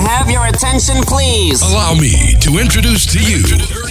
Have your attention, please? Allow me to introduce to you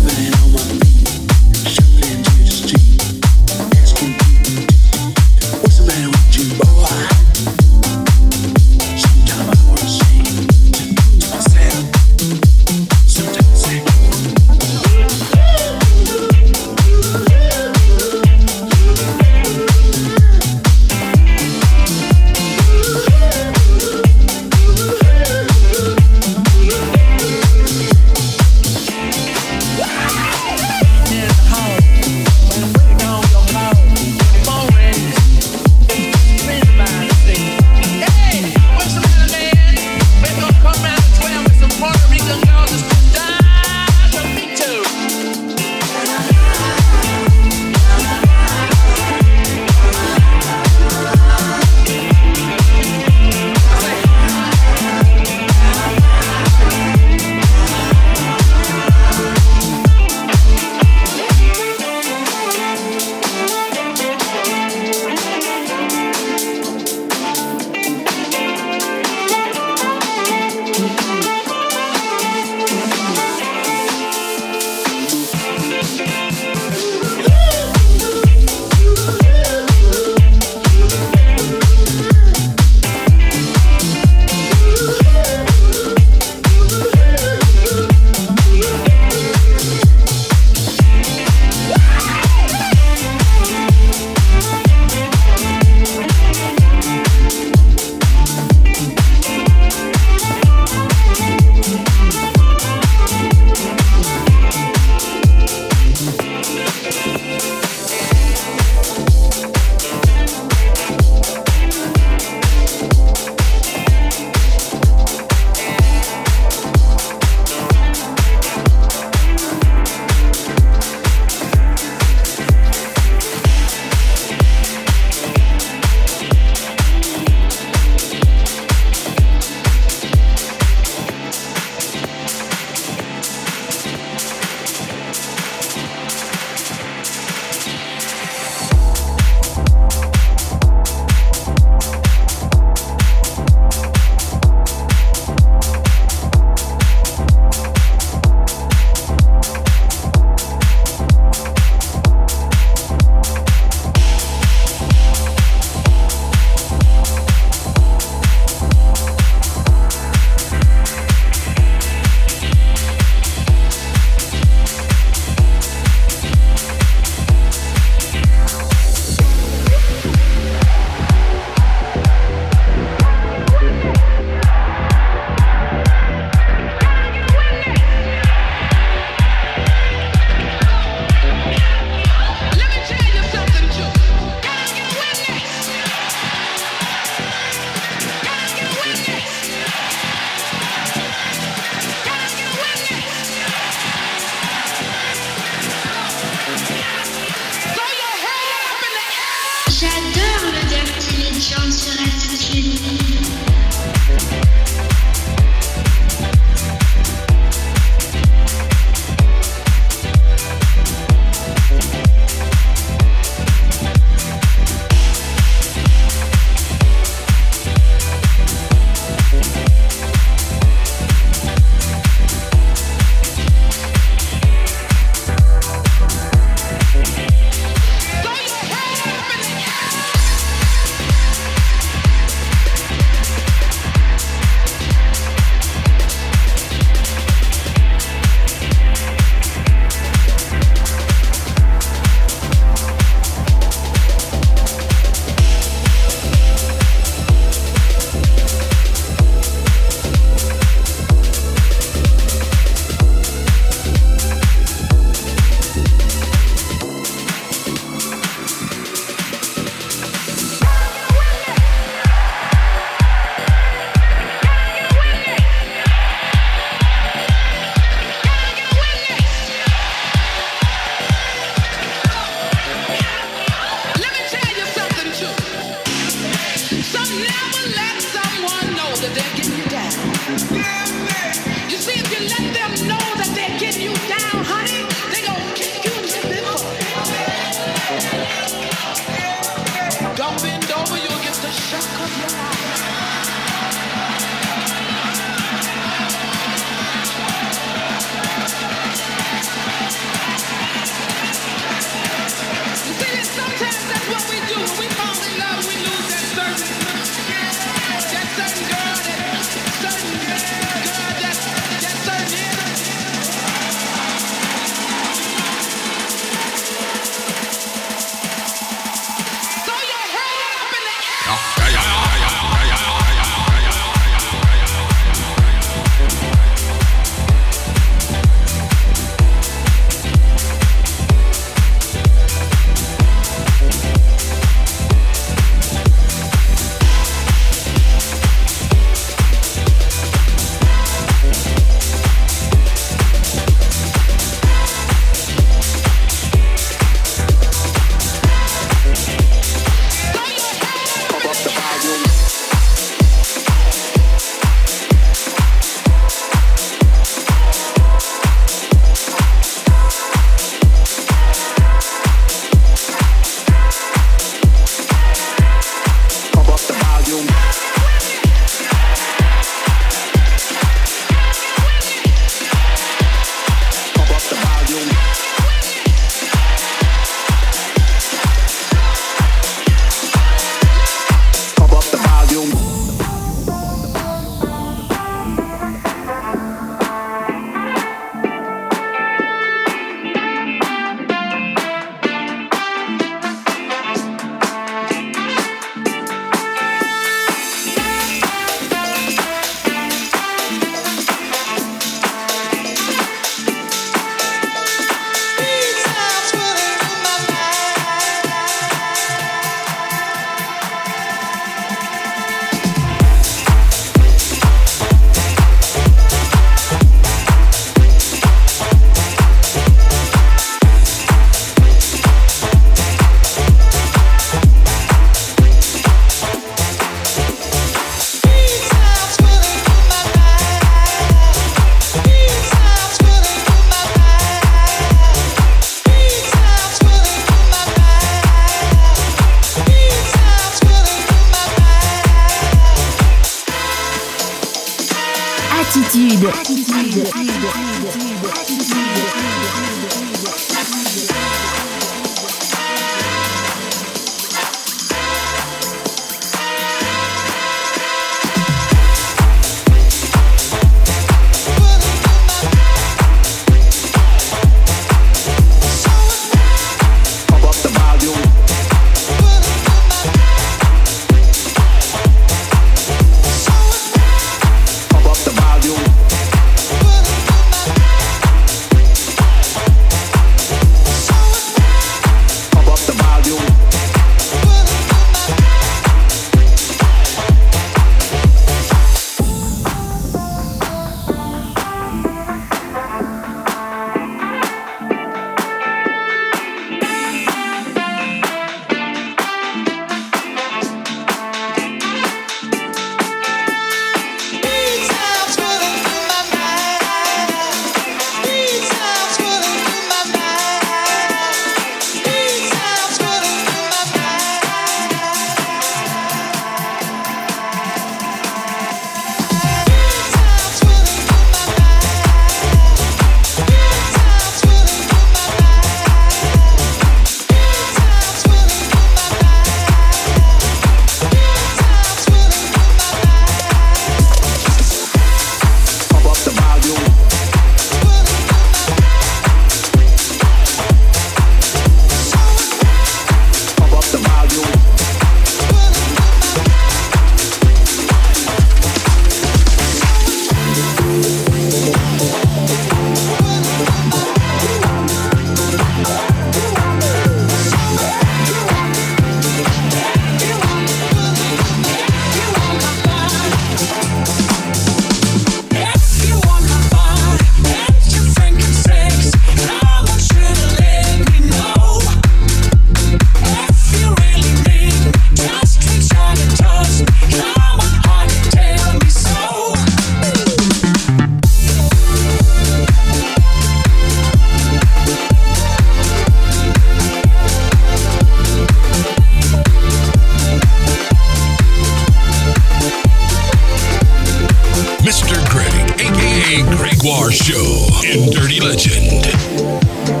Gregoire Show in Dirty Legend.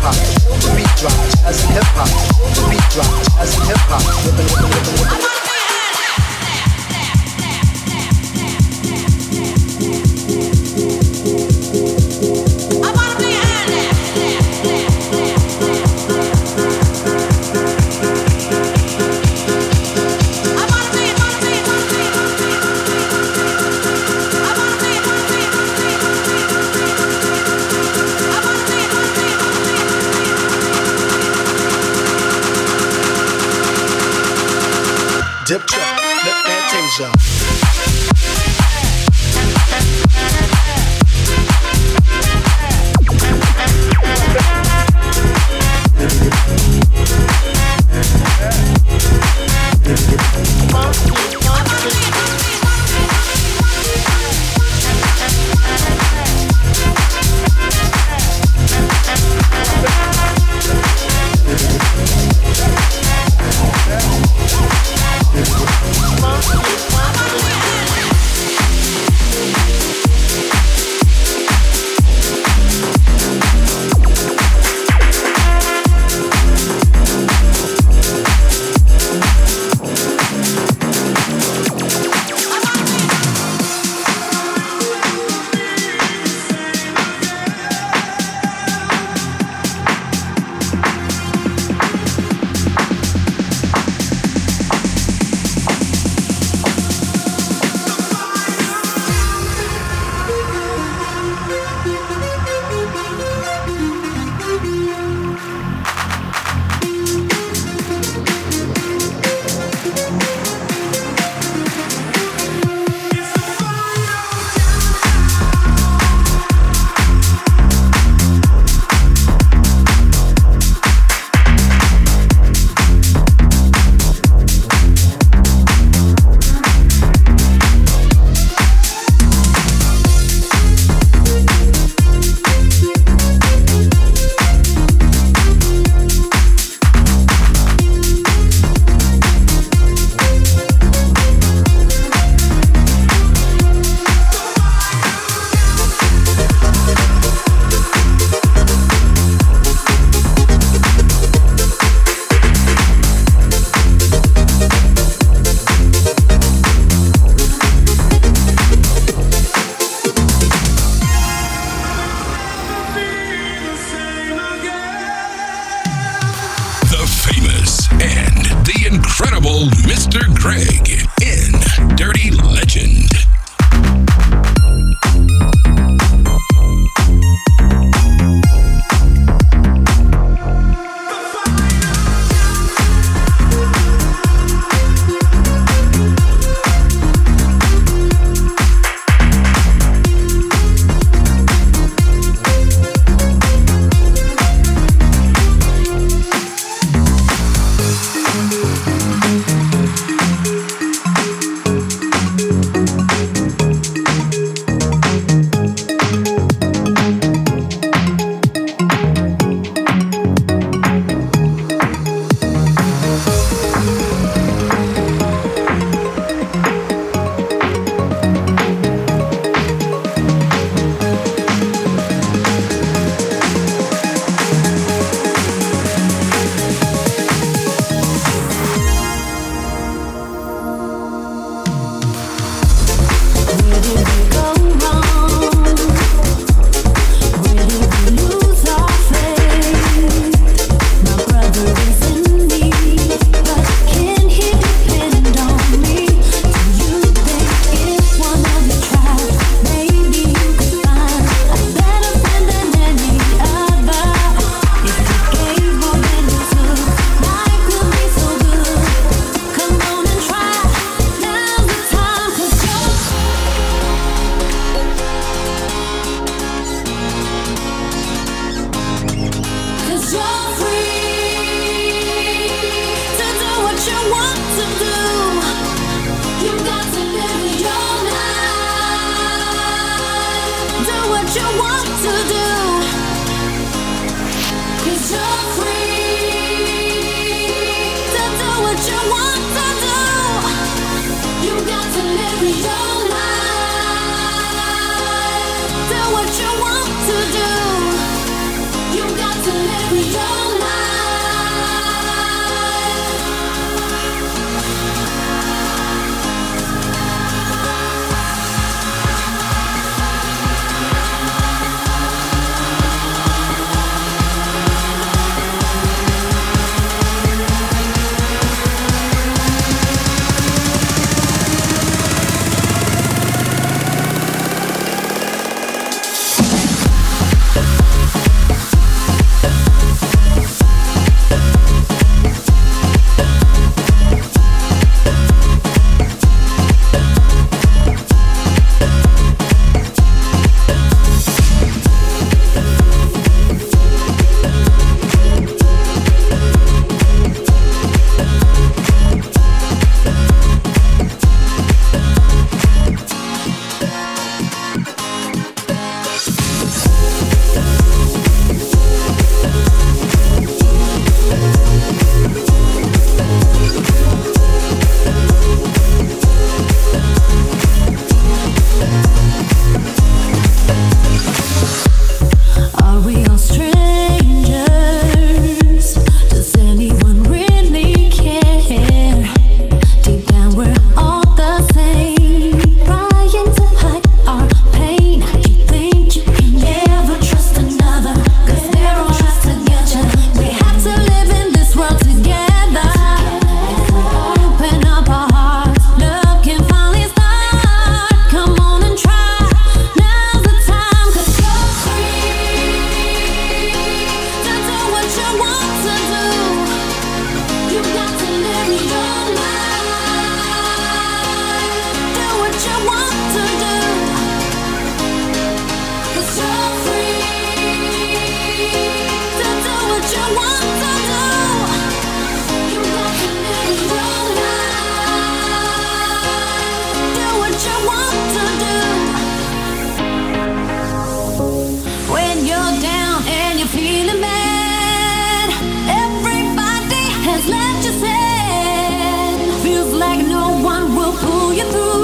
hop, the beat drops as in hip hop, the beat drops as in hip hop. Every day. feels like no one will pull you through.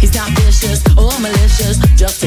He's not vicious or malicious, just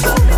Boom.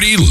Dirty.